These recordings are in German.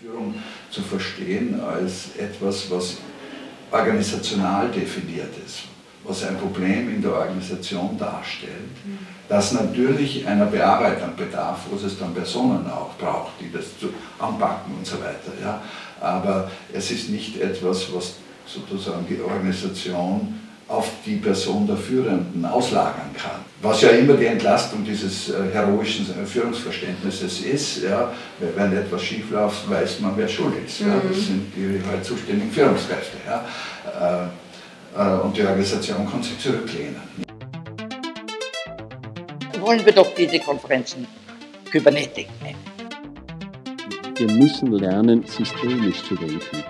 Führung zu verstehen als etwas, was organisational definiert ist, was ein Problem in der Organisation darstellt, das natürlich einer Bearbeitung bedarf, wo es dann Personen auch braucht, die das zu anpacken und so weiter. Ja. Aber es ist nicht etwas, was sozusagen die Organisation auf die Person der Führenden auslagern kann. Was ja immer die Entlastung dieses äh, heroischen äh, Führungsverständnisses ist, ja, wenn etwas schief läuft, weiß man, wer schuld ist. Mhm. Ja, das sind die halt zuständigen Führungskräfte. Ja. Äh, und die Organisation kann sich zurücklehnen. Wollen wir doch diese Konferenzen Kybernetik nennen. Wir müssen lernen, systemisch zu denken.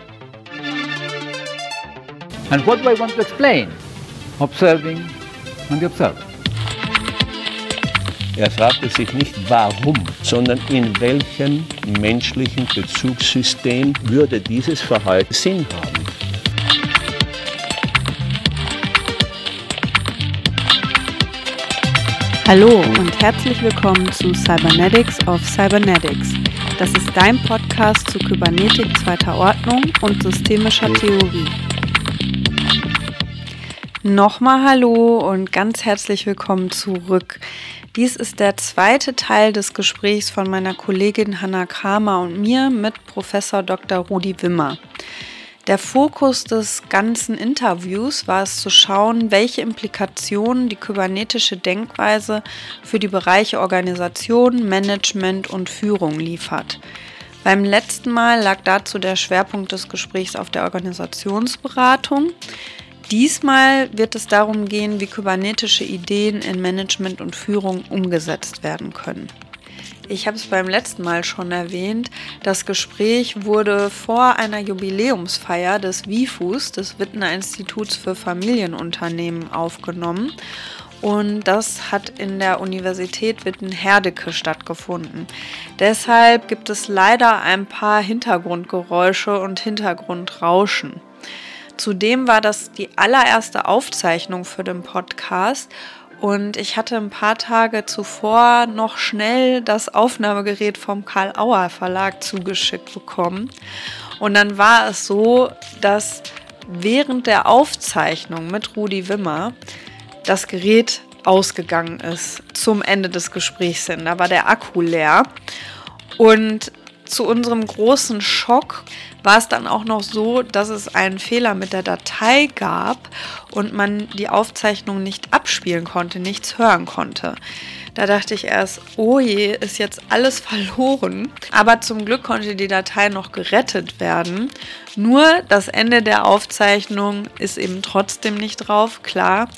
And what do I want to explain? observing and the observer. Er fragte sich nicht warum, sondern in welchem menschlichen Bezugssystem würde dieses Verhalten Sinn haben. Hallo und herzlich willkommen zu Cybernetics of Cybernetics. Das ist dein Podcast zu Kybernetik zweiter Ordnung und systemischer Theorie. Nochmal Hallo und ganz herzlich willkommen zurück. Dies ist der zweite Teil des Gesprächs von meiner Kollegin Hanna Kramer und mir mit Professor Dr. Rudi Wimmer. Der Fokus des ganzen Interviews war es zu schauen, welche Implikationen die kybernetische Denkweise für die Bereiche Organisation, Management und Führung liefert. Beim letzten Mal lag dazu der Schwerpunkt des Gesprächs auf der Organisationsberatung. Diesmal wird es darum gehen, wie kybernetische Ideen in Management und Führung umgesetzt werden können. Ich habe es beim letzten Mal schon erwähnt. Das Gespräch wurde vor einer Jubiläumsfeier des WIFUS, des Wittner Instituts für Familienunternehmen, aufgenommen. Und das hat in der Universität Witten-Herdecke stattgefunden. Deshalb gibt es leider ein paar Hintergrundgeräusche und Hintergrundrauschen. Zudem war das die allererste Aufzeichnung für den Podcast und ich hatte ein paar Tage zuvor noch schnell das Aufnahmegerät vom Karl Auer Verlag zugeschickt bekommen. Und dann war es so, dass während der Aufzeichnung mit Rudi Wimmer das Gerät ausgegangen ist zum Ende des Gesprächs hin. Da war der Akku leer. Und zu unserem großen Schock war es dann auch noch so, dass es einen Fehler mit der Datei gab und man die Aufzeichnung nicht abspielen konnte, nichts hören konnte. Da dachte ich erst, oh je, ist jetzt alles verloren. Aber zum Glück konnte die Datei noch gerettet werden. Nur das Ende der Aufzeichnung ist eben trotzdem nicht drauf, klar.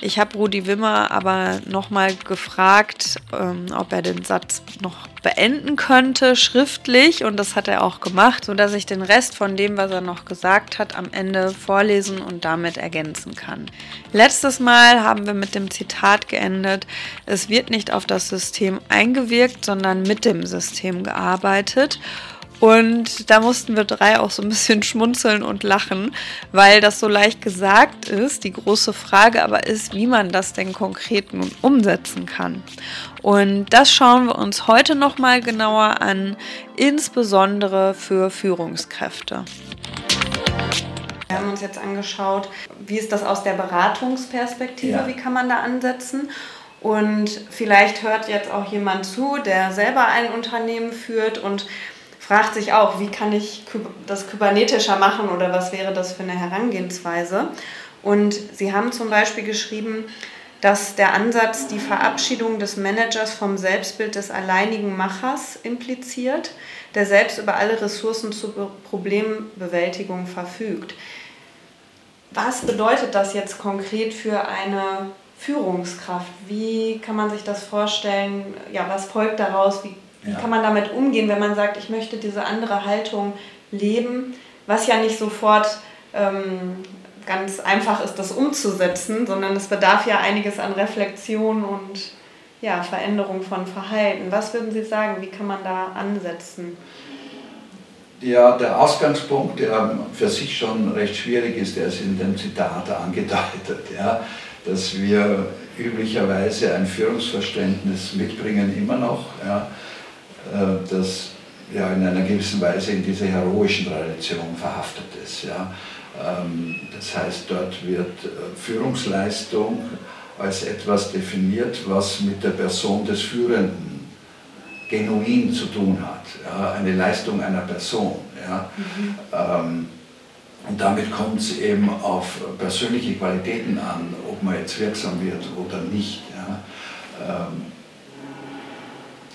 Ich habe Rudi Wimmer aber nochmal gefragt, ähm, ob er den Satz noch beenden könnte, schriftlich. Und das hat er auch gemacht, sodass ich den Rest von dem, was er noch gesagt hat, am Ende vorlesen und damit ergänzen kann. Letztes Mal haben wir mit dem Zitat geendet, es wird nicht auf das System eingewirkt, sondern mit dem System gearbeitet. Und da mussten wir drei auch so ein bisschen schmunzeln und lachen, weil das so leicht gesagt ist. Die große Frage aber ist, wie man das denn konkret nun umsetzen kann. Und das schauen wir uns heute nochmal genauer an, insbesondere für Führungskräfte. Wir haben uns jetzt angeschaut, wie ist das aus der Beratungsperspektive, ja. wie kann man da ansetzen. Und vielleicht hört jetzt auch jemand zu, der selber ein Unternehmen führt und fragt sich auch, wie kann ich das kybernetischer machen oder was wäre das für eine Herangehensweise. Und sie haben zum Beispiel geschrieben, dass der Ansatz die Verabschiedung des Managers vom Selbstbild des alleinigen Machers impliziert, der selbst über alle Ressourcen zur Problembewältigung verfügt. Was bedeutet das jetzt konkret für eine Führungskraft? Wie kann man sich das vorstellen? Ja, was folgt daraus? Wie wie ja. kann man damit umgehen, wenn man sagt, ich möchte diese andere Haltung leben, was ja nicht sofort ähm, ganz einfach ist, das umzusetzen, sondern es bedarf ja einiges an Reflexion und ja, Veränderung von Verhalten. Was würden Sie sagen, wie kann man da ansetzen? Ja, der Ausgangspunkt, der für sich schon recht schwierig ist, der ist in dem Zitat angedeutet, ja, dass wir üblicherweise ein Führungsverständnis mitbringen, immer noch. Ja, äh, das ja in einer gewissen Weise in dieser heroischen Tradition verhaftet ist. Ja. Ähm, das heißt, dort wird äh, Führungsleistung als etwas definiert, was mit der Person des Führenden genuin zu tun hat. Ja, eine Leistung einer Person. Ja. Mhm. Ähm, und damit kommt es eben auf persönliche Qualitäten an, ob man jetzt wirksam wird oder nicht. Ja. Ähm,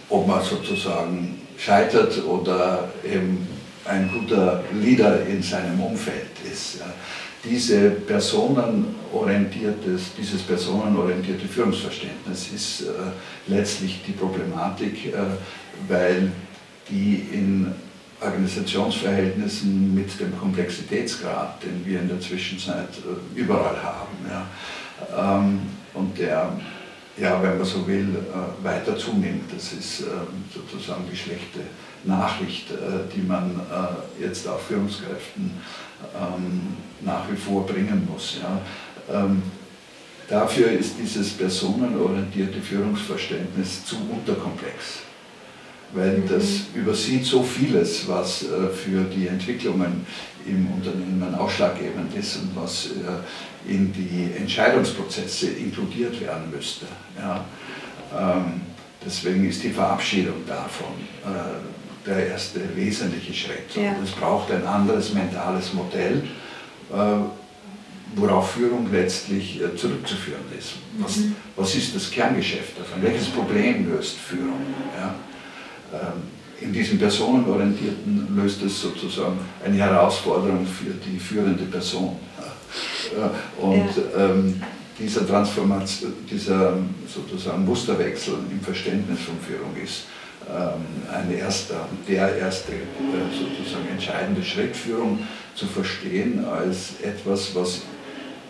ob man sozusagen scheitert oder eben ein guter Leader in seinem Umfeld ist. Diese personenorientiertes, dieses personenorientierte Führungsverständnis ist äh, letztlich die Problematik, äh, weil die in Organisationsverhältnissen mit dem Komplexitätsgrad, den wir in der Zwischenzeit äh, überall haben, ähm, und der ja, wenn man so will, weiter zunimmt. Das ist ähm, sozusagen die schlechte Nachricht, äh, die man äh, jetzt auch Führungskräften ähm, nach wie vor bringen muss. Ähm, dafür ist dieses personenorientierte Führungsverständnis zu unterkomplex, weil mhm. das übersieht so vieles, was für die Entwicklungen im Unternehmen ausschlaggebend ist und was in die Entscheidungsprozesse inkludiert werden müsste. Ähm, deswegen ist die Verabschiedung davon äh, der erste wesentliche Schritt. Ja. Und es braucht ein anderes mentales Modell, äh, worauf Führung letztlich äh, zurückzuführen ist. Was, mhm. was, ist das Kerngeschäft davon? Welches Problem löst Führung? Ja. Ähm, in diesem Personenorientierten löst es sozusagen eine Herausforderung für die führende Person. Und ja. ähm, dieser Transformation, dieser sozusagen Musterwechsel im Verständnis von Führung ist ähm, ein erster, der erste äh, sozusagen entscheidende Schritt, Führung zu verstehen als etwas, was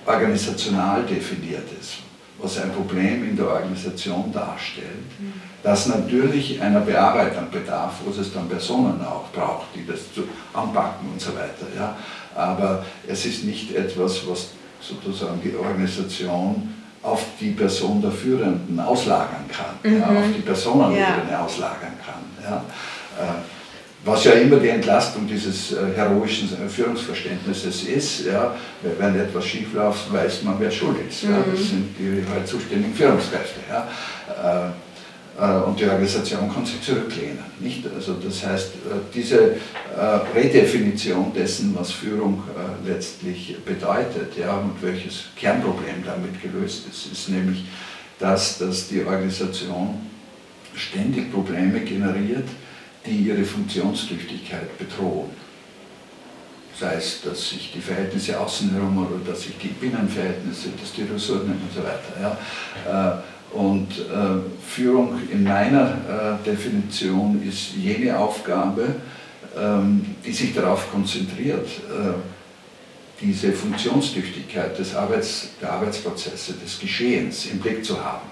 organisational definiert ist, was ein Problem in der Organisation darstellt, mhm. das natürlich einer Bearbeitung bedarf, wo es dann Personen auch braucht, die das zu anpacken und so weiter. Ja. Aber es ist nicht etwas, was sozusagen die Organisation auf die Person der Führenden auslagern kann, mhm. ja, auf die Personenebene ja. auslagern kann. Ja. Äh, was ja immer die Entlastung dieses äh, heroischen Führungsverständnisses ist, ja, wenn etwas schief läuft, weiß man, wer schuld ist. Mhm. Ja, das sind die halt zuständigen Führungskräfte. Ja. Äh, und die Organisation kann sich zurücklehnen. Nicht? Also das heißt, äh, diese äh, Redefinition dessen, was Führung letztlich bedeutet ja, und welches Kernproblem damit gelöst ist, ist nämlich das, dass die Organisation ständig Probleme generiert, die ihre Funktionstüchtigkeit bedrohen. Sei es, dass sich die Verhältnisse außen herum oder dass sich die Binnenverhältnisse, dass die Ressourcen und so weiter. Ja, und äh, Führung in meiner äh, Definition ist jene Aufgabe, ähm, die sich darauf konzentriert, äh, diese Funktionstüchtigkeit des Arbeits, der Arbeitsprozesse, des Geschehens im Blick zu haben.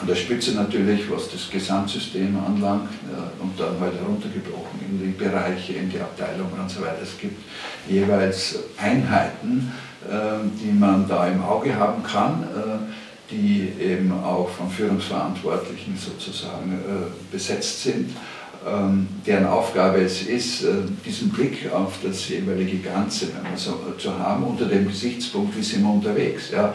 An der Spitze natürlich, was das Gesamtsystem anlangt äh, und dann halt heruntergebrochen in die Bereiche, in die Abteilungen und so weiter. Es gibt jeweils Einheiten, ähm, die man da im Auge haben kann äh, die eben auch von Führungsverantwortlichen sozusagen äh, besetzt sind, ähm, deren Aufgabe es ist, äh, diesen Blick auf das jeweilige Ganze wenn man so, zu haben, unter dem Gesichtspunkt, wie sind wir unterwegs. Ja?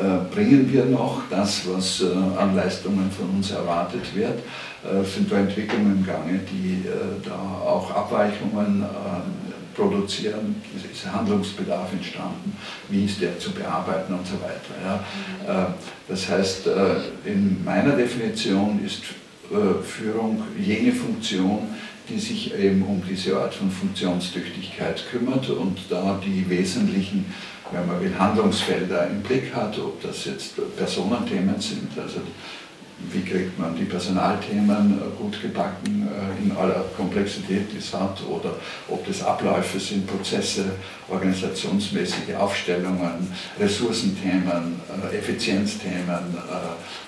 Äh, bringen wir noch das, was äh, an Leistungen von uns erwartet wird? Äh, sind da Entwicklungen im Gange, die da auch Abweichungen ähm, produzieren, ist Handlungsbedarf entstanden, wie ist der zu bearbeiten und so weiter. Ja. Äh, das heißt, äh, in meiner Definition ist äh, Führung jene Funktion, die sich eben um diese Art von Funktionstüchtigkeit kümmert und da die wesentlichen, wenn man will, Handlungsfelder im Blick hat, ob das jetzt Personenthemen sind, also wie kriegt man die Personalthemen äh, gut gebacken äh, in aller Komplexität, die es hat, oder ob das Abläufe sind, Prozesse, organisationsmäßige Aufstellungen, Ressourcenthemen, äh, Effizienzthemen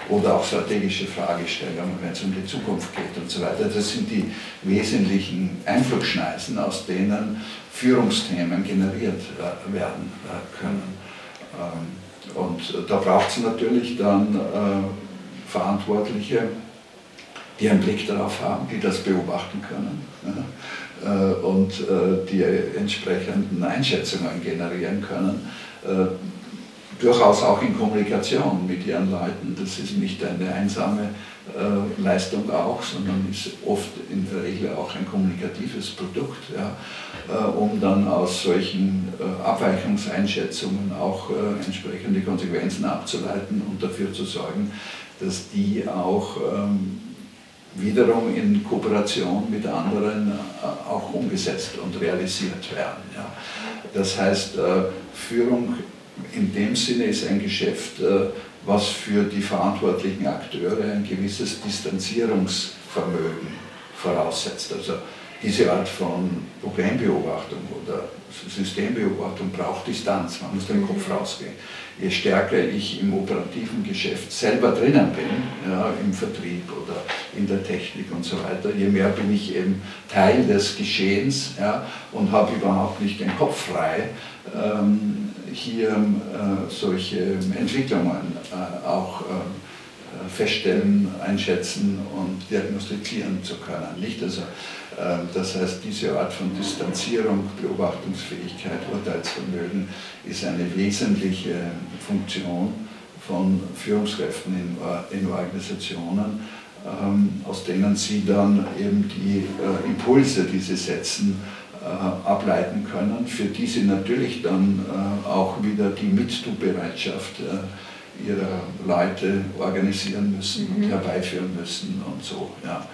oder auch strategische Fragestellungen, wenn es um die Zukunft geht und so weiter. Das sind die wesentlichen Einflussschneisen, aus denen Führungsthemen generiert werden können. Ähm, und da braucht es natürlich dann Verantwortliche, die einen Blick darauf haben, die das beobachten können ja, und die entsprechenden Einschätzungen generieren können durchaus auch in Kommunikation mit ihren Leuten. Das ist nicht eine einsame äh, Leistung auch, sondern ist oft in der Regel auch ein kommunikatives Produkt, ja, äh, um dann aus solchen äh, Abweichungseinschätzungen auch äh, entsprechende Konsequenzen abzuleiten und dafür zu sorgen, dass die auch ähm, wiederum in Kooperation mit anderen äh, auch umgesetzt und realisiert werden. Ja. Das heißt, äh, Führung in dem Sinne ist ein Geschäft, äh, was für die verantwortlichen Akteure ein gewisses Distanzierungsvermögen voraussetzt. Also diese Art von Problembeobachtung oder Systembeobachtung braucht Distanz, man muss den Kopf mhm. rausgehen. Je stärker ich im operativen Geschäft selber drinnen bin, ja, im Vertrieb oder in der Technik und so weiter, je mehr bin ich eben Teil des Geschehens ja, und habe überhaupt nicht den Kopf frei. Ähm, hier äh, solche Entwicklungen äh, auch äh, feststellen, einschätzen und diagnostizieren zu können. Nicht? Also, das heißt, diese Art von Distanzierung, Beobachtungsfähigkeit, Urteilsvermögen ist eine wesentliche Funktion von Führungskräften in, in Organisationen, ähm, aus denen sie dann eben die Impulse, die sie setzen, äh, ableiten können, für die sie natürlich dann äh, auch wieder die Mittubereitschaft äh, ihrer Leute organisieren müssen mhm. und herbeiführen müssen und so. Ja.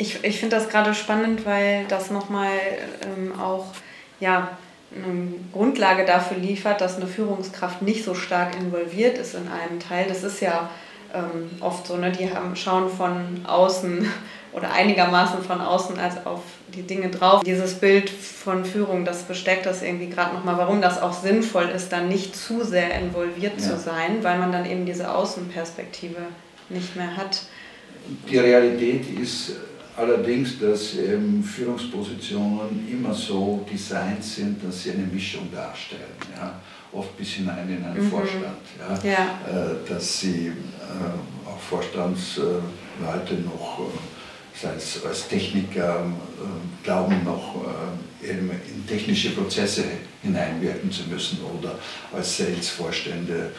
Ich, ich finde das gerade spannend, weil das nochmal ähm, auch ja, eine Grundlage dafür liefert, dass eine Führungskraft nicht so stark involviert ist in einem Teil. Das ist ja ähm, oft so, ne? die haben, schauen von außen oder einigermaßen von außen als auf die Dinge drauf. Dieses Bild von Führung, das besteckt das irgendwie gerade nochmal, warum das auch sinnvoll ist, dann nicht zu sehr involviert ja. zu sein, weil man dann eben diese Außenperspektive nicht mehr hat. Die Realität ist allerdings, dass ähm, Führungspositionen immer so designt sind, dass sie eine Mischung darstellen. Ja? Oft bis hinein in einen mhm. Vorstand. Ja? ja. Äh, dass sie äh, auch Vorstandsleute noch äh, sei es als Techniker, äh, glauben noch äh, in technische Prozesse hineinwirken zu müssen oder als Sales-Vorstände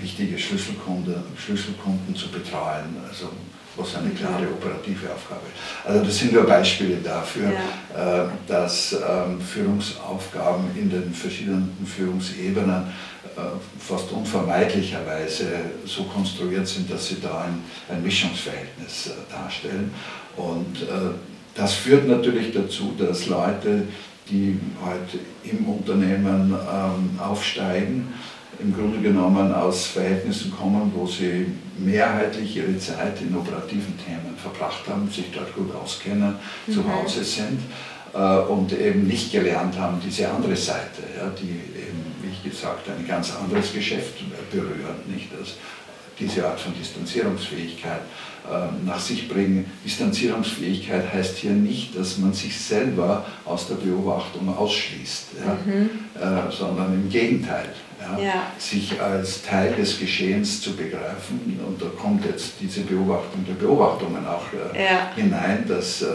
wichtige Schlüsselkunden, Schlüsselkunden zu betreuen. Also was eine klare operative Aufgabe ist. Also das sind nur Beispiele dafür, ja. Äh, dass ähm, Führungsaufgaben in den verschiedenen Führungsebenen fast unvermeidlicherweise so konstruiert sind, dass sie da ein, ein Mischungsverhältnis darstellen. Und äh, das führt natürlich dazu, dass Leute, die halt im Unternehmen ähm, aufsteigen, im Grunde genommen aus Verhältnissen kommen, wo sie mehrheitlich ihre Zeit in operativen Themen verbracht haben, sich dort gut auskennen, mhm. zu Hause sind äh, und eben nicht gelernt haben, diese andere Seite, ja, die eben, wie ich gesagt, ein ganz anderes Geschäft berührt, nicht das, diese Art von Distanzierungsfähigkeit ähm, nach sich bringen. Distanzierungsfähigkeit heißt hier nicht, dass man sich selber aus der Beobachtung ausschließt, ja, mhm. äh, sondern im Gegenteil. Ja, ja. sich als Teil des Geschehens zu begreifen. Und da kommt jetzt diese Beobachtung der Beobachtungen auch äh, hinein, dass äh,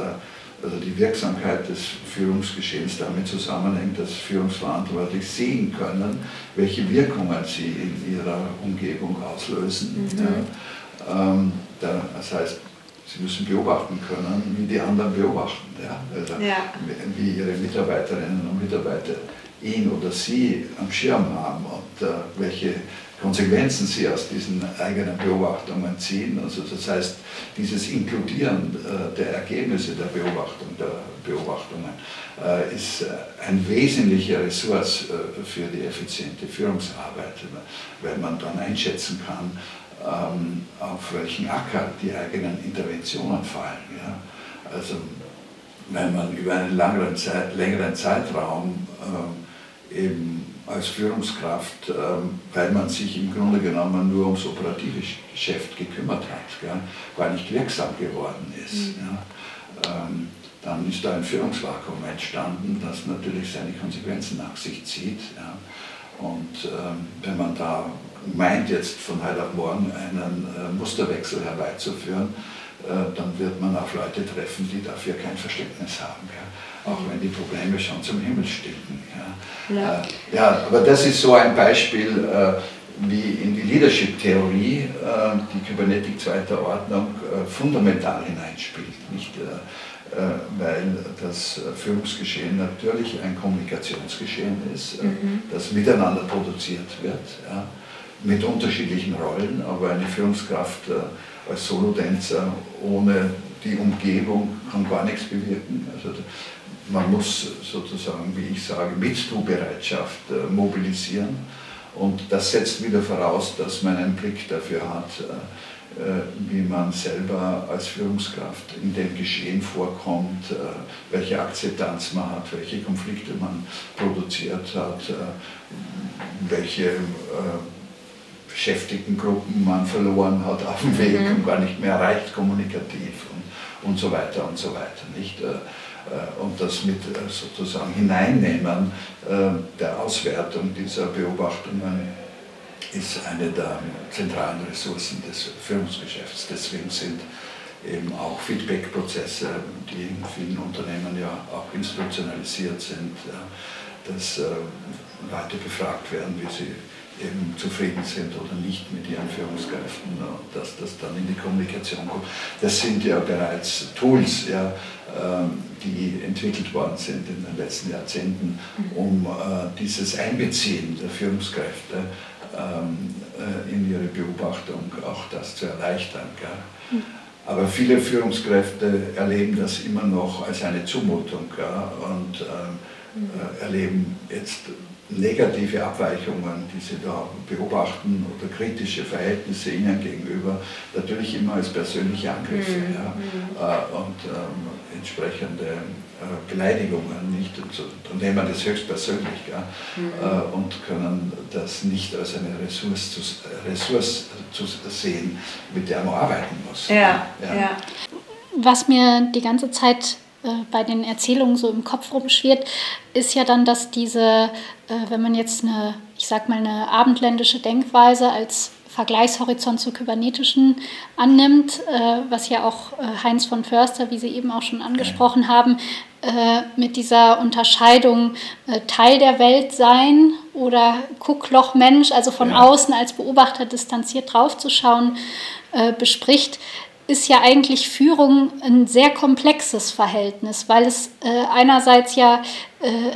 also die Wirksamkeit des Führungsgeschehens damit zusammenhängt, dass Führungsverantwortlich sehen können, welche Wirkungen sie in ihrer Umgebung auslösen. Mhm. Ja. Ähm, das heißt, sie müssen beobachten können, wie die anderen beobachten. Ja? Also ja. Wie ihre Mitarbeiterinnen und Mitarbeiter ihn oder sie am Schirm haben und äh, welche Konsequenzen sie aus diesen eigenen Beobachtungen ziehen. Also das heißt, dieses Inkludieren äh, der Ergebnisse der Beobachtung, der Beobachtungen äh, ist äh, ein wesentlicher Ressource äh, für die effiziente Führungsarbeit, weil man dann einschätzen kann, ähm, auf welchen Acker die eigenen Interventionen fallen. Ja? Also wenn man über einen längeren, Zeit, längeren Zeitraum ähm, eben als Führungskraft, ähm, weil man sich im Grunde genommen nur ums operative Geschäft gekümmert hat, gell, weil nicht wirksam geworden ist. Mhm. Ja? Ähm, dann ist da ein Führungsvakuum entstanden, das natürlich seine Konsequenzen nach sich zieht. Ja? Und ähm, wenn man da meint, jetzt von heute auf morgen einen äh, Musterwechsel herbeizuführen, äh, dann wird man auf Leute treffen, die dafür kein Verständnis haben. Ja? Auch wenn die Probleme schon zum Himmel stinken. Ja? Ja. Äh, ja, aber das ist so ein Beispiel, äh, wie in die Leadership-Theorie die Kybernetik zweiter Ordnung fundamental hineinspielt. Nicht? weil das Führungsgeschehen natürlich ein Kommunikationsgeschehen ist, mhm. das miteinander produziert wird, ja, mit unterschiedlichen Rollen, aber eine Führungskraft als Solodänzer ohne die Umgebung kann gar nichts bewirken. Also man muss sozusagen, wie ich sage, Mittubereitschaft äh, mobilisieren und das setzt wieder voraus, dass man einen Blick dafür hat, äh, äh, wie man selber als Führungskraft in dem Geschehen vorkommt, welche Akzeptanz man hat, welche Konflikte man produziert hat, welche Beschäftigtengruppen man verloren hat auf dem Weg mhm. und gar nicht mehr erreicht kommunikativ und, und so weiter und so weiter. Nicht? Äh, äh, und das mit äh, sozusagen Hineinnehmen der Auswertung dieser Beobachtungen ist eine der zentralen Ressourcen des Führungsgeschäfts. Deswegen sind eben auch Feedback-Prozesse, die in vielen Unternehmen ja auch institutionalisiert sind, dass Leute befragt werden, wie sie eben zufrieden sind oder nicht mit ihren Führungskräften, dass das dann in die Kommunikation kommt. Das sind ja bereits Tools, ja, ähm, die entwickelt worden sind in den letzten Jahrzehnten, um äh, dieses Einbeziehen der Führungskräfte ähm, äh, in ihre Beobachtung auch das zu erleichtern. Aber viele Führungskräfte erleben das immer noch als eine Zumutung und ähm, äh, erleben jetzt negative Abweichungen, die Sie da beobachten oder kritische Verhältnisse Ihnen gegenüber, natürlich immer als persönliche Angriffe mhm. ja, mhm. äh, und ähm, entsprechende äh, Beleidigungen nicht und, so, und nehmen das höchstpersönlich ja, mhm. äh, und können das nicht als eine Ressource zu, Ressource zu sehen, mit der man arbeiten muss. Ja, ja. Was mir die ganze Zeit bei den Erzählungen so im Kopf rumschwirrt, ist ja dann, dass diese, äh, wenn man jetzt eine, ich sag mal, eine abendländische Denkweise als Vergleichshorizont zur kybernetischen annimmt, äh, was ja auch Heinz von Förster, wie Sie eben auch schon angesprochen haben, mit dieser Unterscheidung Teil der Welt sein oder Gucklochmensch, also von ja. außen als Beobachter distanziert draufzuschauen, bespricht, ist ja eigentlich Führung ein sehr komplexes Verhältnis, weil es äh, einerseits ja äh,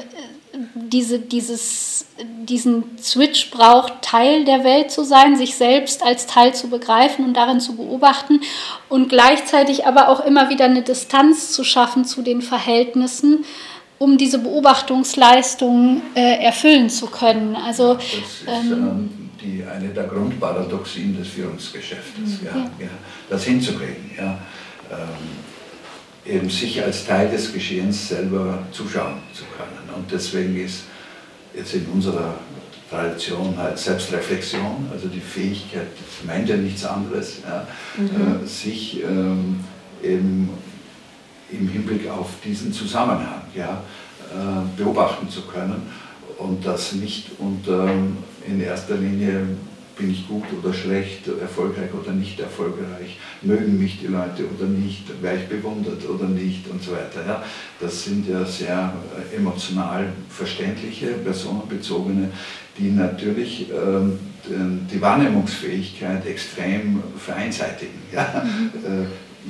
diese, dieses, diesen Switch braucht, Teil der Welt zu sein, sich selbst als Teil zu begreifen und darin zu beobachten und gleichzeitig aber auch immer wieder eine Distanz zu schaffen zu den Verhältnissen, um diese Beobachtungsleistung äh, erfüllen zu können. Also, ähm, ähm die, eine der Grundparadoxien des Führungsgeschäftes, mhm. ja, ja, das hinzukriegen. Ja, ähm, eben sich als Teil des Geschehens selber zuschauen zu können. Und deswegen ist jetzt in unserer Tradition halt Selbstreflexion, also die Fähigkeit, das meint ja nichts anderes, ja, mhm. äh, sich ähm, eben im Hinblick auf diesen Zusammenhang ja, äh, beobachten zu können und das nicht unter in erster Linie bin ich gut oder schlecht, erfolgreich oder nicht erfolgreich, mögen mich die Leute oder nicht, werde ich bewundert oder nicht und so weiter. Ja, das sind ja sehr äh, emotional verständliche, personenbezogene, die natürlich ähm, die Wahrnehmungsfähigkeit extrem vereinseitigen. Ja? Mhm.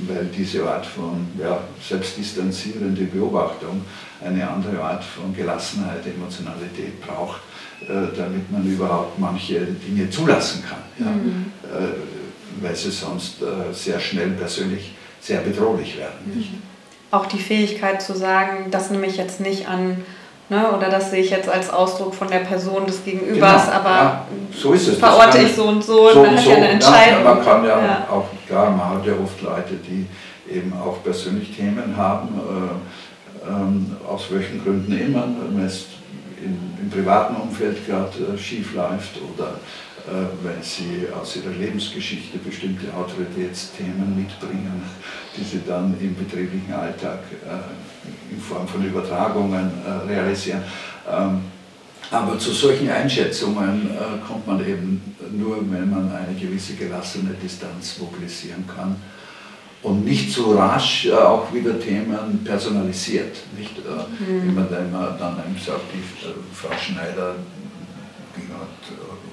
Weil diese Art von ja, selbstdistanzierende Beobachtung eine andere Art von Gelassenheit, Emotionalität braucht äh, damit man überhaupt manche Dinge zulassen kann. Ja? Mhm. Äh, weil sie sonst äh, sehr schnell persönlich sehr bedrohlich werden. Mhm. Auch die Fähigkeit zu sagen, das nehme ich jetzt nicht an, ne, oder das sehe ich jetzt als Ausdruck von der Person des Gegenübers, genau, aber ja, so ist es. verorte ich so und so, so dann hat so, ja eine Entscheidung. Ja, man kann ja, ja, auch, klar, man hat ja oft Leute, die eben auch persönlich Themen haben, äh, ähm, aus welchen Gründen immer. Man ist in, im privaten Umfeld gerade äh, schief läuft oder äh, wenn sie aus ihrer Lebensgeschichte bestimmte Autoritätsthemen mitbringen, die sie dann im betrieblichen Alltag äh, in Form von Übertragungen äh, realisieren. Ähm, aber zu solchen Einschätzungen kommt man eben nur, wenn man eine gewisse gelassene Distanz mobilisieren kann und nicht so rasch auch wieder Themen personalisiert. Nicht mhm. immer dann, dann einem sagt, die Frau Schneider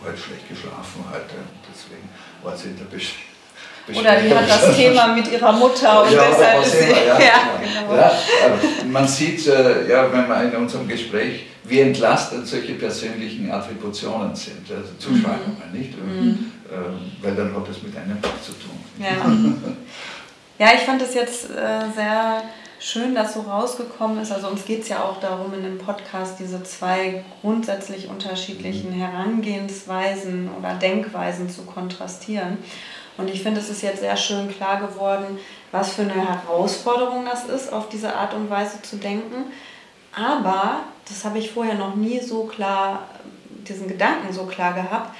äh, heute schlecht geschlafen heute, deswegen war sie in der Beschäftigung. Oder die hat das Thema mit ihrer Mutter und ja, deshalb ist sie. Ja, ja, genau. ja, man sieht, äh, ja, wenn man in unserem Gespräch, wie entlastend solche persönlichen Attributionen sind, also Zuschreibungen, mhm. nicht? Mhm. Äh, weil dann hat es mit einem was zu tun. Ja. Ja, ich fand es jetzt äh, sehr schön, dass so rausgekommen ist. Also uns geht es ja auch darum, in dem Podcast diese zwei grundsätzlich unterschiedlichen Herangehensweisen oder Denkweisen zu kontrastieren. Und ich finde, es ist jetzt sehr schön klar geworden, was für eine Herausforderung das ist, auf diese Art und Weise zu denken. Aber, das habe ich vorher noch nie so klar, diesen Gedanken so klar gehabt,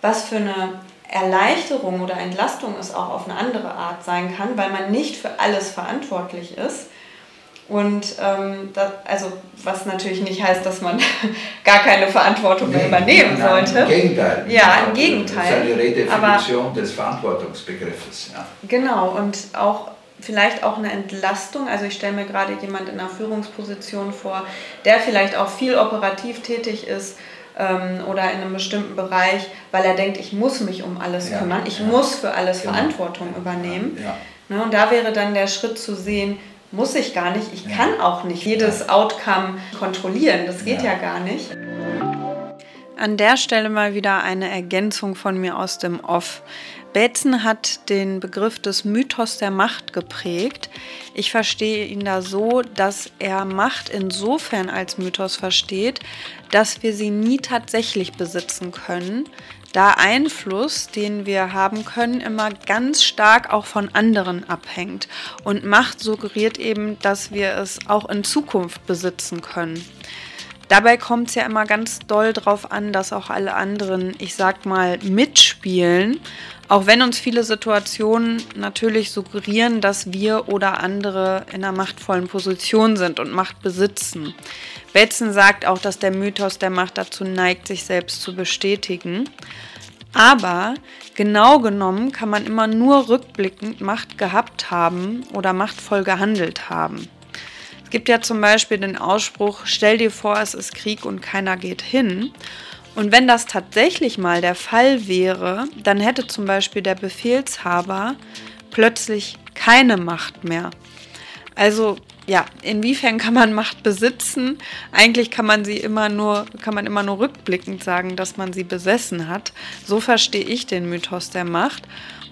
was für eine Erleichterung oder Entlastung es auch auf eine andere Art sein kann, weil man nicht für alles verantwortlich ist. Und ähm, das, also was natürlich nicht heißt, dass man gar keine Verantwortung nee, mehr übernehmen nein, sollte. Im Gegenteil. Ja, im Gegenteil. Das ist eine Redefinition Aber, des Verantwortungsbegriffes. Ja. Genau, und auch vielleicht auch eine Entlastung. Also ich stelle mir gerade jemand in einer Führungsposition vor, der vielleicht auch viel operativ tätig ist ähm, oder in einem bestimmten Bereich, weil er denkt, ich muss mich um alles ja, kümmern, ich ja. muss für alles genau. Verantwortung übernehmen. Ja, ne, und da wäre dann der Schritt zu sehen, muss ich gar nicht, ich kann auch nicht jedes Outcome kontrollieren, das geht ja gar nicht. An der Stelle mal wieder eine Ergänzung von mir aus dem Off. Betzen hat den Begriff des Mythos der Macht geprägt. Ich verstehe ihn da so, dass er Macht insofern als Mythos versteht, dass wir sie nie tatsächlich besitzen können, da Einfluss, den wir haben können, immer ganz stark auch von anderen abhängt. Und Macht suggeriert eben, dass wir es auch in Zukunft besitzen können. Dabei kommt es ja immer ganz doll darauf an, dass auch alle anderen, ich sag mal, mitspielen auch wenn uns viele Situationen natürlich suggerieren, dass wir oder andere in einer machtvollen Position sind und Macht besitzen. Betzen sagt auch, dass der Mythos der Macht dazu neigt, sich selbst zu bestätigen. Aber genau genommen kann man immer nur rückblickend Macht gehabt haben oder machtvoll gehandelt haben. Es gibt ja zum Beispiel den Ausspruch, stell dir vor, es ist Krieg und keiner geht hin. Und wenn das tatsächlich mal der Fall wäre, dann hätte zum Beispiel der Befehlshaber plötzlich keine Macht mehr. Also ja, inwiefern kann man Macht besitzen? Eigentlich kann man sie immer nur, kann man immer nur rückblickend sagen, dass man sie besessen hat. So verstehe ich den Mythos der Macht.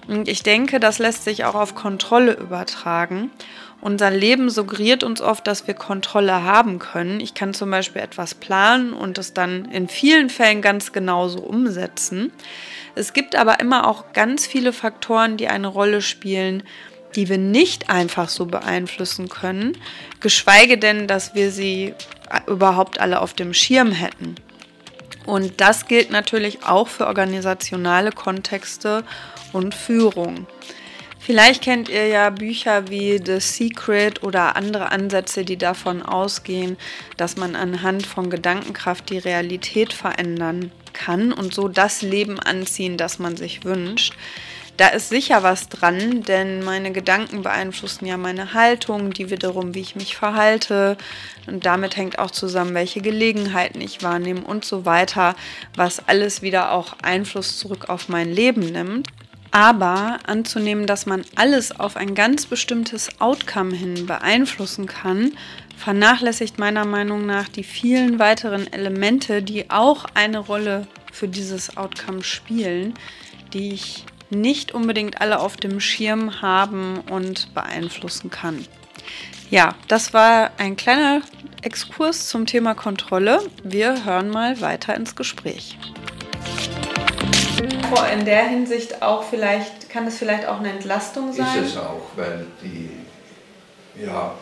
Und ich denke, das lässt sich auch auf Kontrolle übertragen. Unser Leben suggeriert uns oft, dass wir Kontrolle haben können. Ich kann zum Beispiel etwas planen und es dann in vielen Fällen ganz genauso umsetzen. Es gibt aber immer auch ganz viele Faktoren, die eine Rolle spielen, die wir nicht einfach so beeinflussen können, geschweige denn, dass wir sie überhaupt alle auf dem Schirm hätten. Und das gilt natürlich auch für organisationale Kontexte und Führung. Vielleicht kennt ihr ja Bücher wie The Secret oder andere Ansätze, die davon ausgehen, dass man anhand von Gedankenkraft die Realität verändern kann und so das Leben anziehen, das man sich wünscht. Da ist sicher was dran, denn meine Gedanken beeinflussen ja meine Haltung, die wiederum, wie ich mich verhalte. Und damit hängt auch zusammen, welche Gelegenheiten ich wahrnehme und so weiter, was alles wieder auch Einfluss zurück auf mein Leben nimmt. Aber anzunehmen, dass man alles auf ein ganz bestimmtes Outcome hin beeinflussen kann, vernachlässigt meiner Meinung nach die vielen weiteren Elemente, die auch eine Rolle für dieses Outcome spielen, die ich nicht unbedingt alle auf dem Schirm haben und beeinflussen kann. Ja, das war ein kleiner Exkurs zum Thema Kontrolle. Wir hören mal weiter ins Gespräch in der Hinsicht auch vielleicht, kann es vielleicht auch eine Entlastung sein? Ist es auch, weil die, ja,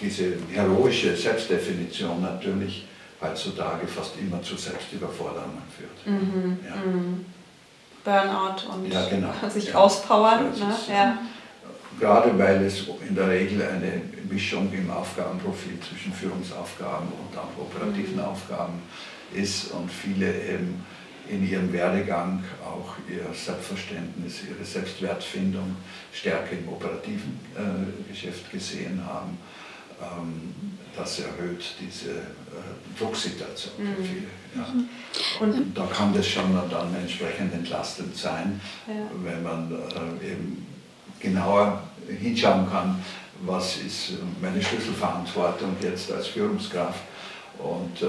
diese heroische Selbstdefinition natürlich heutzutage fast immer zu Selbstüberforderungen führt. Mhm, ja. Burnout und ja, genau. sich ja. auspowern. ne? ja. Gerade weil es in der Regel eine Mischung im Aufgabenprofil zwischen Führungsaufgaben und auch operativen mhm. Aufgaben ist und viele eben in ihrem Werdegang auch ihr Selbstverständnis, ihre Selbstwertfindung stärker im operativen äh, Geschäft gesehen haben. Ähm, das erhöht diese Drucksituation für mhm. viele. Ja. Mhm. Und da kann das schon dann entsprechend entlastend sein, ja. wenn man äh, eben genauer hinschauen kann, was ist meine Schlüsselverantwortung jetzt als Führungskraft und äh,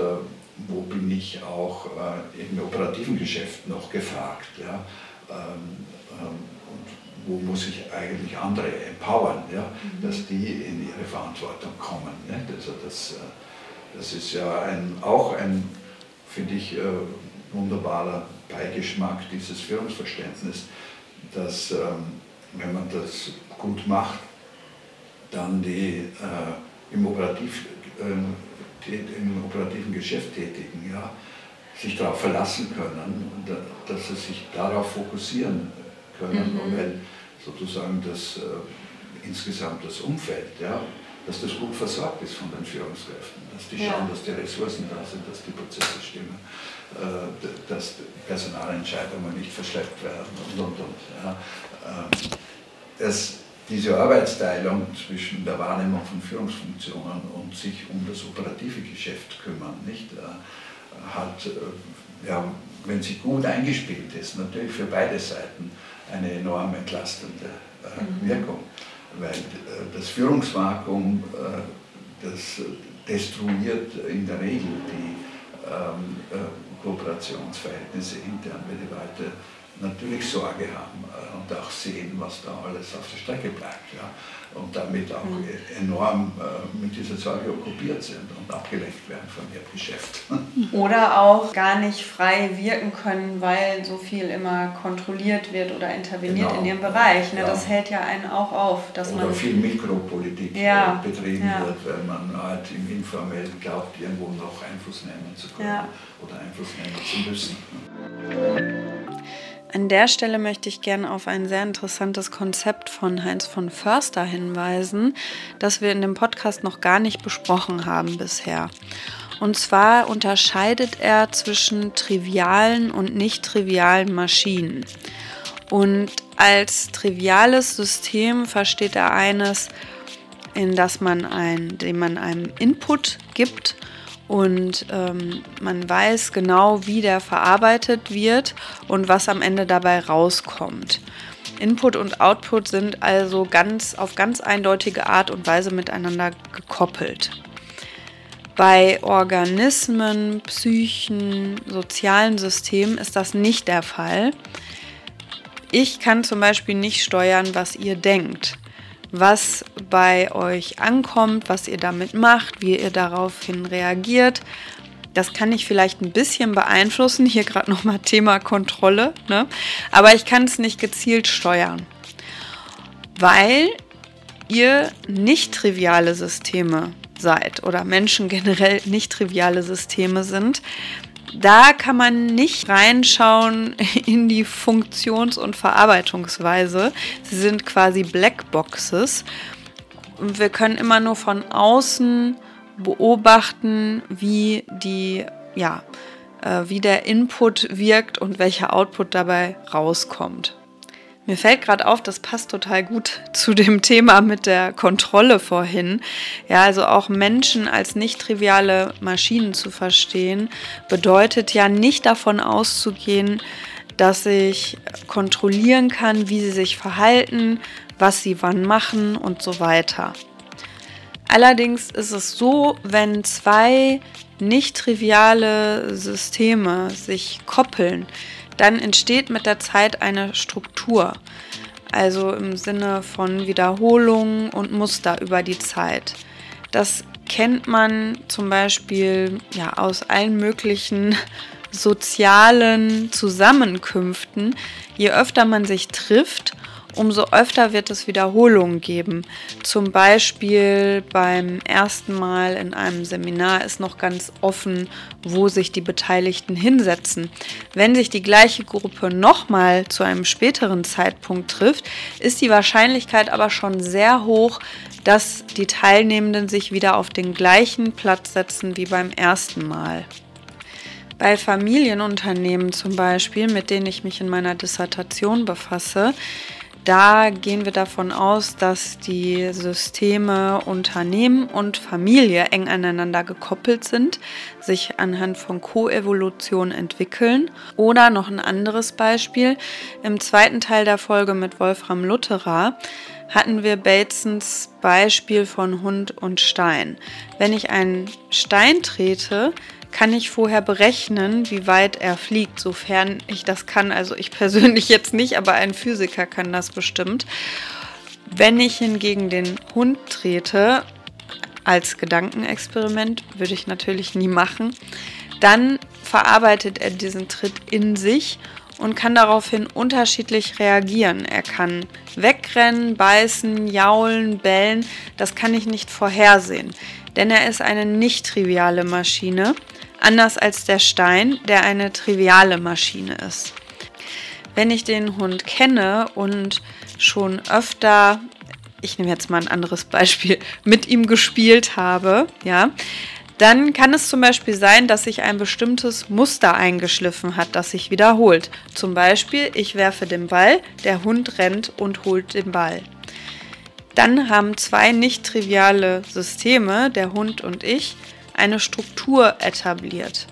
wo bin ich auch äh, im operativen Geschäft noch gefragt. Ja? Ähm, ähm, und wo muss ich eigentlich andere empowern, ja? Mhm. dass die in ihre Verantwortung kommen. Ne? Also das, das ist ja ein, auch ein, finde ich, äh, wunderbarer Beigeschmack dieses Führungsverständnis, dass ähm, wenn man das gut macht, dann die äh, im Operativ im operativen Geschäft tätigen, ja, sich darauf verlassen können und dass sie sich darauf fokussieren können, mhm. weil sozusagen das äh, insgesamt das Umfeld, ja, dass das gut versorgt ist von den Führungskräften, dass die schauen, dass die Ressourcen da sind, dass die Prozesse stimmen, äh, dass Personalentscheidungen nicht verschleppt werden und und und. Ja. Ähm, es, diese Arbeitsteilung zwischen der Wahrnehmung von Führungsfunktionen und sich um das operative Geschäft kümmern, nicht, äh, hat, äh, ja, wenn sie gut eingespielt ist, natürlich für beide Seiten eine enorm entlastende äh, mhm. Weil das Führungsvakuum, das destruiert in der Regel die ähm, Kooperationsverhältnisse intern, wenn die Leute natürlich Sorge haben äh, und auch sehen, was da alles auf der Strecke bleibt. Ja? Und damit auch mhm. enorm äh, mit dieser Sorge okkupiert sind und abgelenkt werden von ihrem Geschäft. Oder auch gar nicht frei wirken können, weil so viel immer kontrolliert wird oder interveniert genau. in ihrem Bereich. Ne? Ja. Das hält ja einen auch auf. Dass oder man viel Mikropolitik ja. betrieben ja. wird, weil man halt im Informellen glaubt, irgendwo noch Einfluss nehmen zu können oder Einfluss nehmen zu müssen. An der Stelle möchte ich gerne auf ein sehr interessantes Konzept von Heinz von Förster hinweisen, das wir in dem Podcast noch gar nicht besprochen haben bisher. Und zwar unterscheidet er zwischen trivialen und nicht trivialen Maschinen. Und als triviales System versteht er eines, in das man ein, dem man einem Input gibt und ähm, man weiß genau, wie der verarbeitet wird und was am Ende dabei rauskommt. Input und Output sind also ganz auf ganz eindeutige Art und Weise miteinander gekoppelt. Bei Organismen, Psychen, sozialen Systemen ist das nicht der Fall. Ich kann zum Beispiel nicht steuern, was ihr denkt was bei euch ankommt, was ihr damit macht, wie ihr daraufhin reagiert. Das kann ich vielleicht ein bisschen beeinflussen. Hier gerade nochmal Thema Kontrolle. Ne? Aber ich kann es nicht gezielt steuern, weil ihr nicht triviale Systeme seid oder Menschen generell nicht triviale Systeme sind, da kann man nicht reinschauen in die Funktions- und Verarbeitungsweise. Sie sind quasi Blackboxes. Wir können immer nur von außen beobachten, wie die, ja, äh, wie der Input wirkt und welcher Output dabei rauskommt. Mir fällt gerade auf, das passt total gut zu dem Thema mit der Kontrolle vorhin. Ja, also auch Menschen als nicht triviale Maschinen zu verstehen, bedeutet ja nicht davon auszugehen, dass ich kontrollieren kann, wie sie sich verhalten, was sie wann machen und so weiter. Allerdings ist es so, wenn zwei nicht triviale Systeme sich koppeln, dann entsteht mit der Zeit eine Struktur. Also im Sinne von Wiederholungen und Muster über die Zeit. Das kennt man zum Beispiel ja, aus allen möglichen sozialen Zusammenkünften. Je öfter man sich trifft, umso öfter wird es Wiederholungen geben. Zum Beispiel beim ersten Mal in einem Seminar ist noch ganz offen, wo sich die Beteiligten hinsetzen. Wenn sich die gleiche Gruppe nochmal zu einem späteren Zeitpunkt trifft, ist die Wahrscheinlichkeit aber schon sehr hoch, dass die Teilnehmenden sich wieder auf den gleichen Platz setzen wie beim ersten Mal. Bei Familienunternehmen zum Beispiel, mit denen ich mich in meiner Dissertation befasse, da gehen wir davon aus, dass die Systeme Unternehmen und Familie eng aneinander gekoppelt sind, sich anhand von Koevolution entwickeln. Oder noch ein anderes Beispiel. Im zweiten Teil der Folge mit Wolfram Lutherer hatten wir Batesons Beispiel von Hund und Stein. Wenn ich einen Stein trete, kann ich vorher berechnen, wie weit er fliegt, sofern ich das kann. Also ich persönlich jetzt nicht, aber ein Physiker kann das bestimmt. Wenn ich hingegen den Hund trete, als Gedankenexperiment, würde ich natürlich nie machen, dann verarbeitet er diesen Tritt in sich und kann daraufhin unterschiedlich reagieren. Er kann wegrennen, beißen, jaulen, bellen. Das kann ich nicht vorhersehen, denn er ist eine nicht triviale Maschine anders als der Stein, der eine triviale Maschine ist. Wenn ich den Hund kenne und schon öfter, ich nehme jetzt mal ein anderes Beispiel, mit ihm gespielt habe, ja, dann kann es zum Beispiel sein, dass sich ein bestimmtes Muster eingeschliffen hat, das sich wiederholt. Zum Beispiel, ich werfe den Ball, der Hund rennt und holt den Ball. Dann haben zwei nicht triviale Systeme, der Hund und ich, eine Struktur etabliert.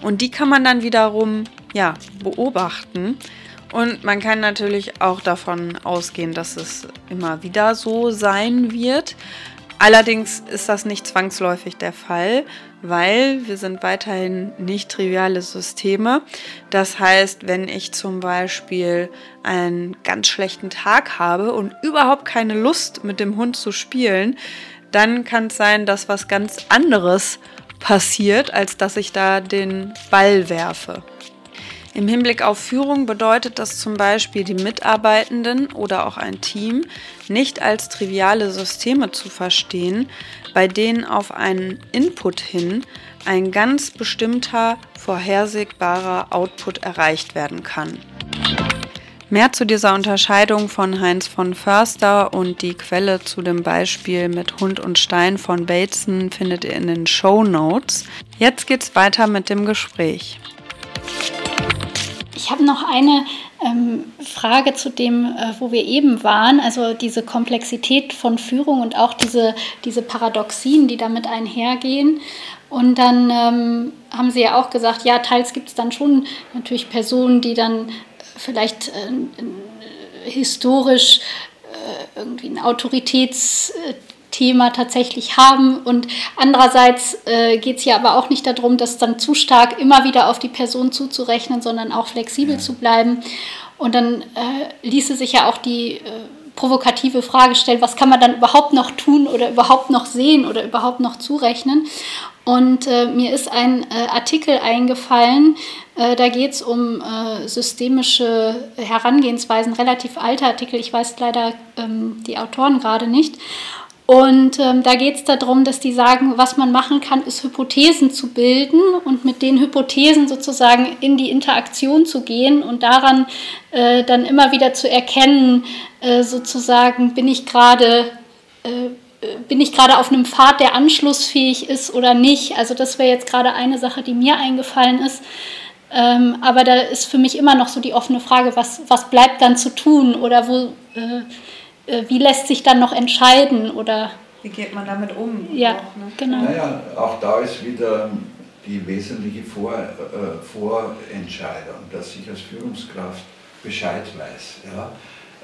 Und die kann man dann wiederum ja, beobachten. Und man kann natürlich auch davon ausgehen, dass es immer wieder so sein wird. Allerdings ist das nicht zwangsläufig der Fall, weil wir sind weiterhin nicht triviale Systeme. Das heißt, wenn ich zum Beispiel einen ganz schlechten Tag habe und überhaupt keine Lust mit dem Hund zu spielen, dann kann es sein, dass was ganz anderes passiert, als dass ich da den Ball werfe. Im Hinblick auf Führung bedeutet das zum Beispiel, die Mitarbeitenden oder auch ein Team nicht als triviale Systeme zu verstehen, bei denen auf einen Input hin ein ganz bestimmter vorhersehbarer Output erreicht werden kann. Mehr zu dieser Unterscheidung von Heinz von Förster und die Quelle zu dem Beispiel mit Hund und Stein von Bateson findet ihr in den Show Notes. Jetzt geht's weiter mit dem Gespräch. Ich habe noch eine ähm, Frage zu dem, äh, wo wir eben waren, also diese Komplexität von Führung und auch diese, diese Paradoxien, die damit einhergehen. Und dann ähm, haben Sie ja auch gesagt, ja, teils gibt es dann schon natürlich Personen, die dann vielleicht äh, äh, historisch äh, irgendwie ein Autoritätsthema tatsächlich haben. Und andererseits äh, geht es ja aber auch nicht darum, das dann zu stark immer wieder auf die Person zuzurechnen, sondern auch flexibel ja. zu bleiben. Und dann äh, ließe sich ja auch die äh, provokative Frage stellen, was kann man dann überhaupt noch tun oder überhaupt noch sehen oder überhaupt noch zurechnen. Und äh, mir ist ein äh, Artikel eingefallen, äh, da geht es um äh, systemische Herangehensweisen, relativ alter Artikel, ich weiß leider ähm, die Autoren gerade nicht. Und ähm, da geht es darum, dass die sagen, was man machen kann, ist Hypothesen zu bilden und mit den Hypothesen sozusagen in die Interaktion zu gehen und daran äh, dann immer wieder zu erkennen, äh, sozusagen, bin ich gerade bin ich gerade auf einem Pfad, der anschlussfähig ist oder nicht. Also das wäre jetzt gerade eine Sache, die mir eingefallen ist. Ähm, aber da ist für mich immer noch so die offene Frage, was, was bleibt dann zu tun oder wo, äh, äh, wie lässt sich dann noch entscheiden oder wie geht man damit um? Ja, auch, ne? genau. Naja, auch da ist wieder die wesentliche Vor, äh, Vorentscheidung, dass ich als Führungskraft Bescheid weiß. Ja?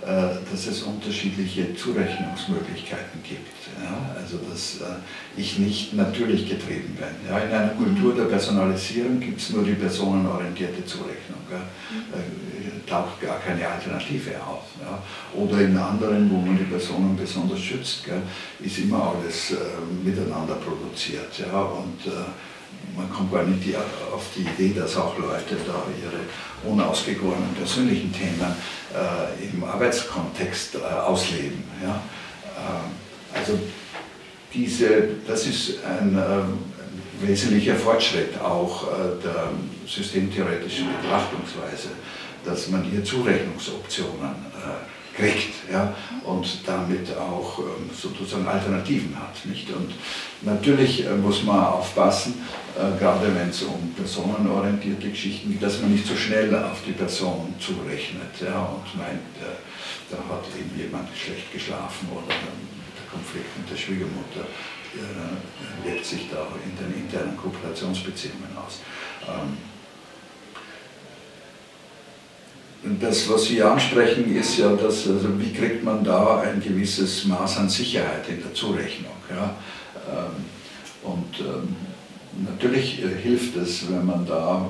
Äh, dass es unterschiedliche Zurechnungsmöglichkeiten gibt. Ja? Also dass äh, ich nicht natürlich getrieben bin. Ja? In einer Kultur der Personalisierung gibt es nur die personenorientierte Zurechnung. Ja? Äh, taucht gar keine Alternative auf. Ja? Oder in anderen, wo man die Personen besonders schützt, gell, ist immer alles äh, miteinander produziert. Ja? Und, äh, man kommt gar nicht die, auf die Idee, dass auch Leute da ihre unausgegorenen persönlichen Themen äh, im Arbeitskontext äh, ausleben. Ja? Äh, also diese, das ist ein äh, wesentlicher Fortschritt auch äh, der systemtheoretischen Betrachtungsweise, dass man hier Zurechnungsoptionen äh, kriegt ja, und damit auch ähm, sozusagen Alternativen hat. Nicht? Und natürlich äh, muss man aufpassen, äh, gerade wenn es um personenorientierte Geschichten geht, dass man nicht so schnell auf die Person zurechnet ja, und meint, äh, da hat eben jemand schlecht geschlafen oder der Konflikt mit der Schwiegermutter wirkt sich da in den internen Kooperationsbeziehungen aus. Ähm, das, was Sie ansprechen, ist ja, dass, also wie kriegt man da ein gewisses Maß an Sicherheit in der Zurechnung. Ja? Ähm, und ähm, natürlich äh, hilft es, wenn man da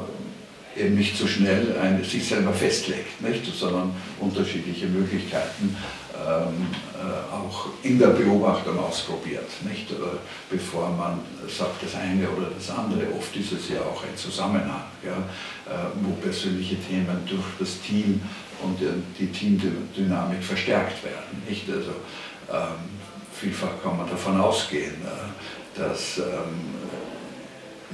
eben nicht so schnell eine, sich selber festlegt, nicht? sondern unterschiedliche Möglichkeiten auch in der Beobachtung ausprobiert, nicht? Äh, bevor man sagt das eine oder das andere. Oft ist es ja auch ein Zusammenhang, ja? Äh, wo persönliche Themen durch das Team und die Teamdynamik verstärkt werden. Nicht? Also, ähm, vielfach kann man davon ausgehen, dass ähm,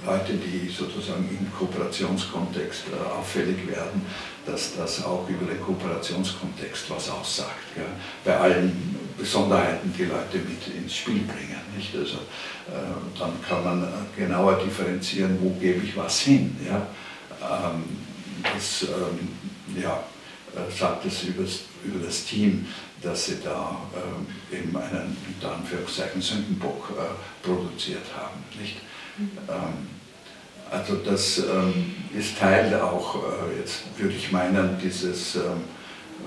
Leute, die sozusagen im Kooperationskontext äh, auffällig werden, dass das auch über den Kooperationskontext was aussagt. Gell? Bei allen Besonderheiten, die Leute mit ins Spiel bringen. Nicht? Also, äh, dann kann man äh, genauer differenzieren, wo gebe ich was hin. Ja? Ähm, das ähm, ja, äh, sagt es über, über das Team, dass sie da äh, eben einen, unter Anführungszeichen, Sündenbock äh, produziert haben. Nicht? Ähm, also das ähm, ist Teil auch, äh, jetzt würde ich meinen, dieses ähm,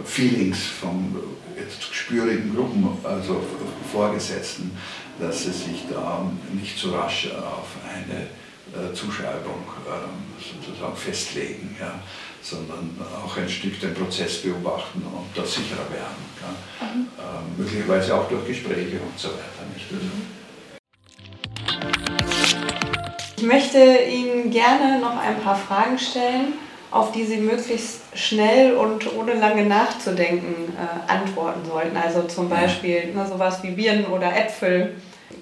Feelings von jetzt gespürigen Gruppen, also Vorgesetzten, dass sie sich da nicht so rasch auf eine äh, Zuschreibung sozusagen festlegen, ja, sondern auch ein Stück den Prozess beobachten und da sicherer werden. Ja. Mhm. möglicherweise auch durch Gespräche und so weiter. Nicht? Also, Ich möchte Ihnen gerne noch ein paar Fragen stellen, auf die Sie möglichst schnell und ohne lange nachzudenken äh, antworten sollten. Also zum Beispiel ne, sowas wie Birnen oder Äpfel.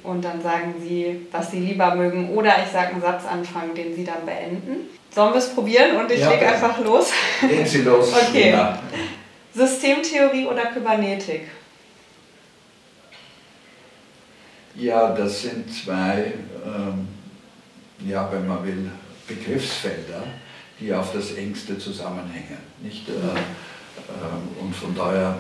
Und dann sagen Sie, was Sie lieber mögen. Oder ich sage einen Satzanfang, den Sie dann beenden. Sollen wir es probieren und ich ja, lege einfach los? Legen Sie los. okay. Ja. Systemtheorie oder Kybernetik? Ja, das sind zwei ähm, ja, wenn man will, Begriffsfelder, die auf das engste zusammenhängen. Nicht? Äh, äh, und von daher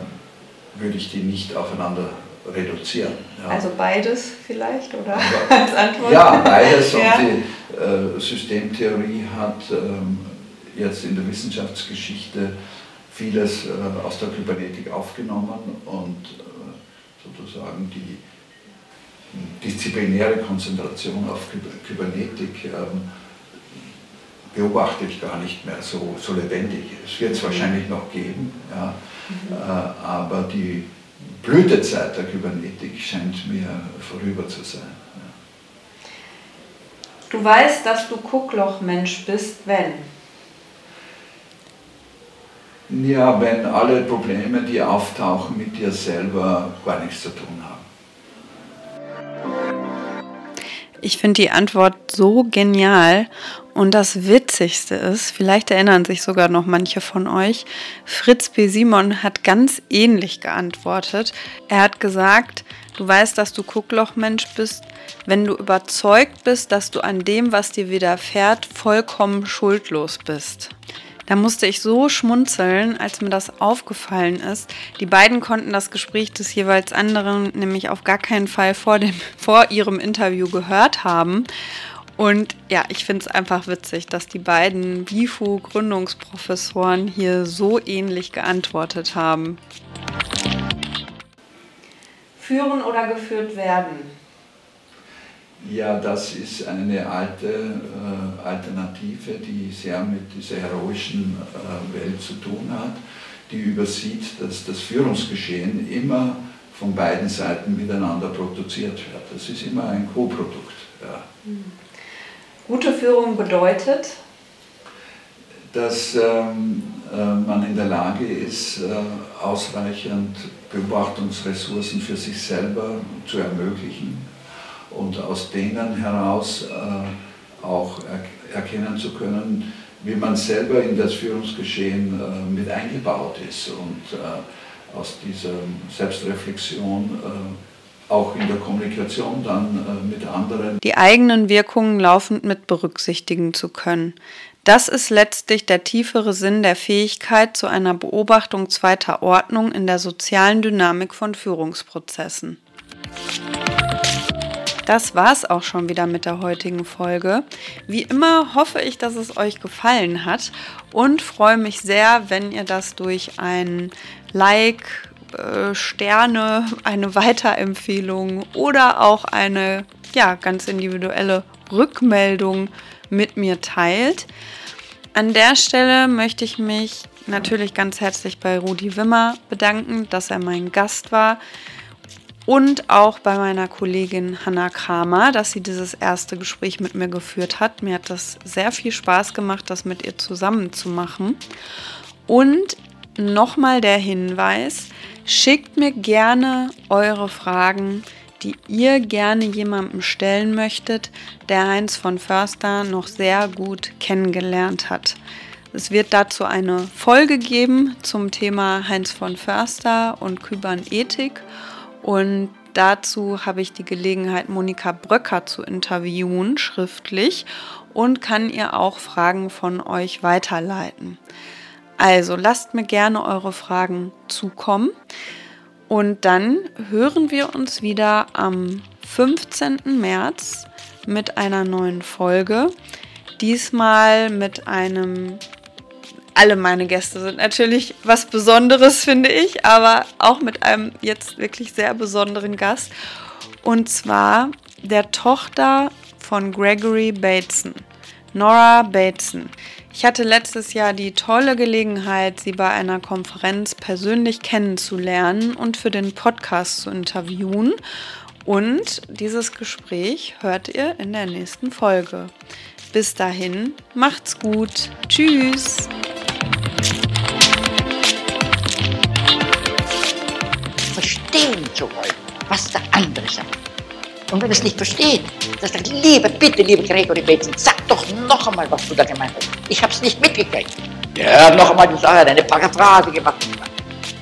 würde ich die nicht aufeinander reduzieren. Ja. Also beides vielleicht, oder? Aber, als Antwort? Ja, beides. ja. Und die äh, Systemtheorie hat ähm, jetzt in der Wissenschaftsgeschichte vieles äh, aus der Kybernetik aufgenommen und äh, sozusagen die disziplinäre Konzentration auf Kybernetik ähm, beobachte ich gar nicht mehr so, so lebendig. Es wird es wahrscheinlich noch geben, ja, mhm. äh, aber die Blütezeit der Kybernetik scheint mir vorüber zu sein. Ja. Du weißt, dass du Gucklochmensch bist, wenn? Ja, wenn alle Probleme, die auftauchen, mit dir selber gar nichts zu tun haben. Ich finde die Antwort so genial. Und das Witzigste ist, vielleicht erinnern sich sogar noch manche von euch, Fritz B. Simon hat ganz ähnlich geantwortet. Er hat gesagt, du weißt, dass du Gucklochmensch bist, wenn du überzeugt bist, dass du an dem, was dir widerfährt, vollkommen schuldlos bist. Da musste ich so schmunzeln, als mir das aufgefallen ist. Die beiden konnten das Gespräch des jeweils anderen nämlich auf gar keinen Fall vor, dem, vor ihrem Interview gehört haben. Und ja, ich finde es einfach witzig, dass die beiden BIFU-Gründungsprofessoren hier so ähnlich geantwortet haben. Führen oder geführt werden? Ja, das ist eine alte äh, Alternative, die sehr mit dieser heroischen äh, Welt zu tun hat, die übersieht, dass das Führungsgeschehen immer von beiden Seiten miteinander produziert wird. Das ist immer ein Co-Produkt. Ja. Gute Führung bedeutet? Dass ähm, äh, man in der Lage ist, äh, ausreichend Beobachtungsressourcen für sich selber zu ermöglichen und aus denen heraus äh, auch er erkennen zu können, wie man selber in das Führungsgeschehen äh, mit eingebaut ist und äh, aus dieser Selbstreflexion äh, auch in der Kommunikation dann äh, mit anderen. Die eigenen Wirkungen laufend mit berücksichtigen zu können. Das ist letztlich der tiefere Sinn der Fähigkeit zu einer Beobachtung zweiter Ordnung in der sozialen Dynamik von Führungsprozessen. Das war's auch schon wieder mit der heutigen Folge. Wie immer hoffe ich, dass es euch gefallen hat und freue mich sehr, wenn ihr das durch ein Like, äh, Sterne, eine Weiterempfehlung oder auch eine ja, ganz individuelle Rückmeldung mit mir teilt. An der Stelle möchte ich mich natürlich ganz herzlich bei Rudi Wimmer bedanken, dass er mein Gast war. Und auch bei meiner Kollegin Hanna Kramer, dass sie dieses erste Gespräch mit mir geführt hat. Mir hat das sehr viel Spaß gemacht, das mit ihr zusammen zu machen. Und nochmal der Hinweis, schickt mir gerne eure Fragen die ihr gerne jemandem stellen möchtet, der Heinz von Förster noch sehr gut kennengelernt hat. Es wird dazu eine Folge geben zum Thema Heinz von Förster und Kybernetik und dazu habe ich die Gelegenheit, Monika Bröcker zu interviewen, schriftlich, und kann ihr auch Fragen von euch weiterleiten. Also lasst mir gerne eure Fragen zukommen. Und dann hören wir uns wieder am 15. März mit einer neuen Folge. Diesmal mit einem. Alle meine Gäste sind natürlich was Besonderes, finde ich, aber auch mit einem jetzt wirklich sehr besonderen Gast. Und zwar der Tochter von Gregory Bateson, Nora Bateson. Ich hatte letztes Jahr die tolle Gelegenheit, sie bei einer Konferenz persönlich kennenzulernen und für den Podcast zu interviewen. Und dieses Gespräch hört ihr in der nächsten Folge. Bis dahin, macht's gut. Tschüss. Verstehen zu wollen, was der andere sagt. Und wenn es nicht versteht, dann sagt, liebe, bitte, liebe Gregory Bateson, sag doch noch einmal, was du da gemeint hast. Ich habe es nicht mitgekriegt. Ja, noch einmal gesagt, eine Paraphrase gemacht.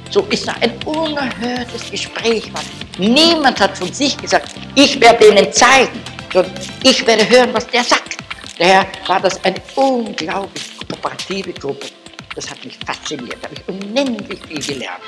So ist ein unerhörtes Gespräch. Mann. Niemand hat von sich gesagt, ich werde ihnen zeigen, sondern ich werde hören, was der sagt. Daher war das eine unglaublich kooperative Gruppe. Das hat mich fasziniert, da habe ich unendlich viel gelernt.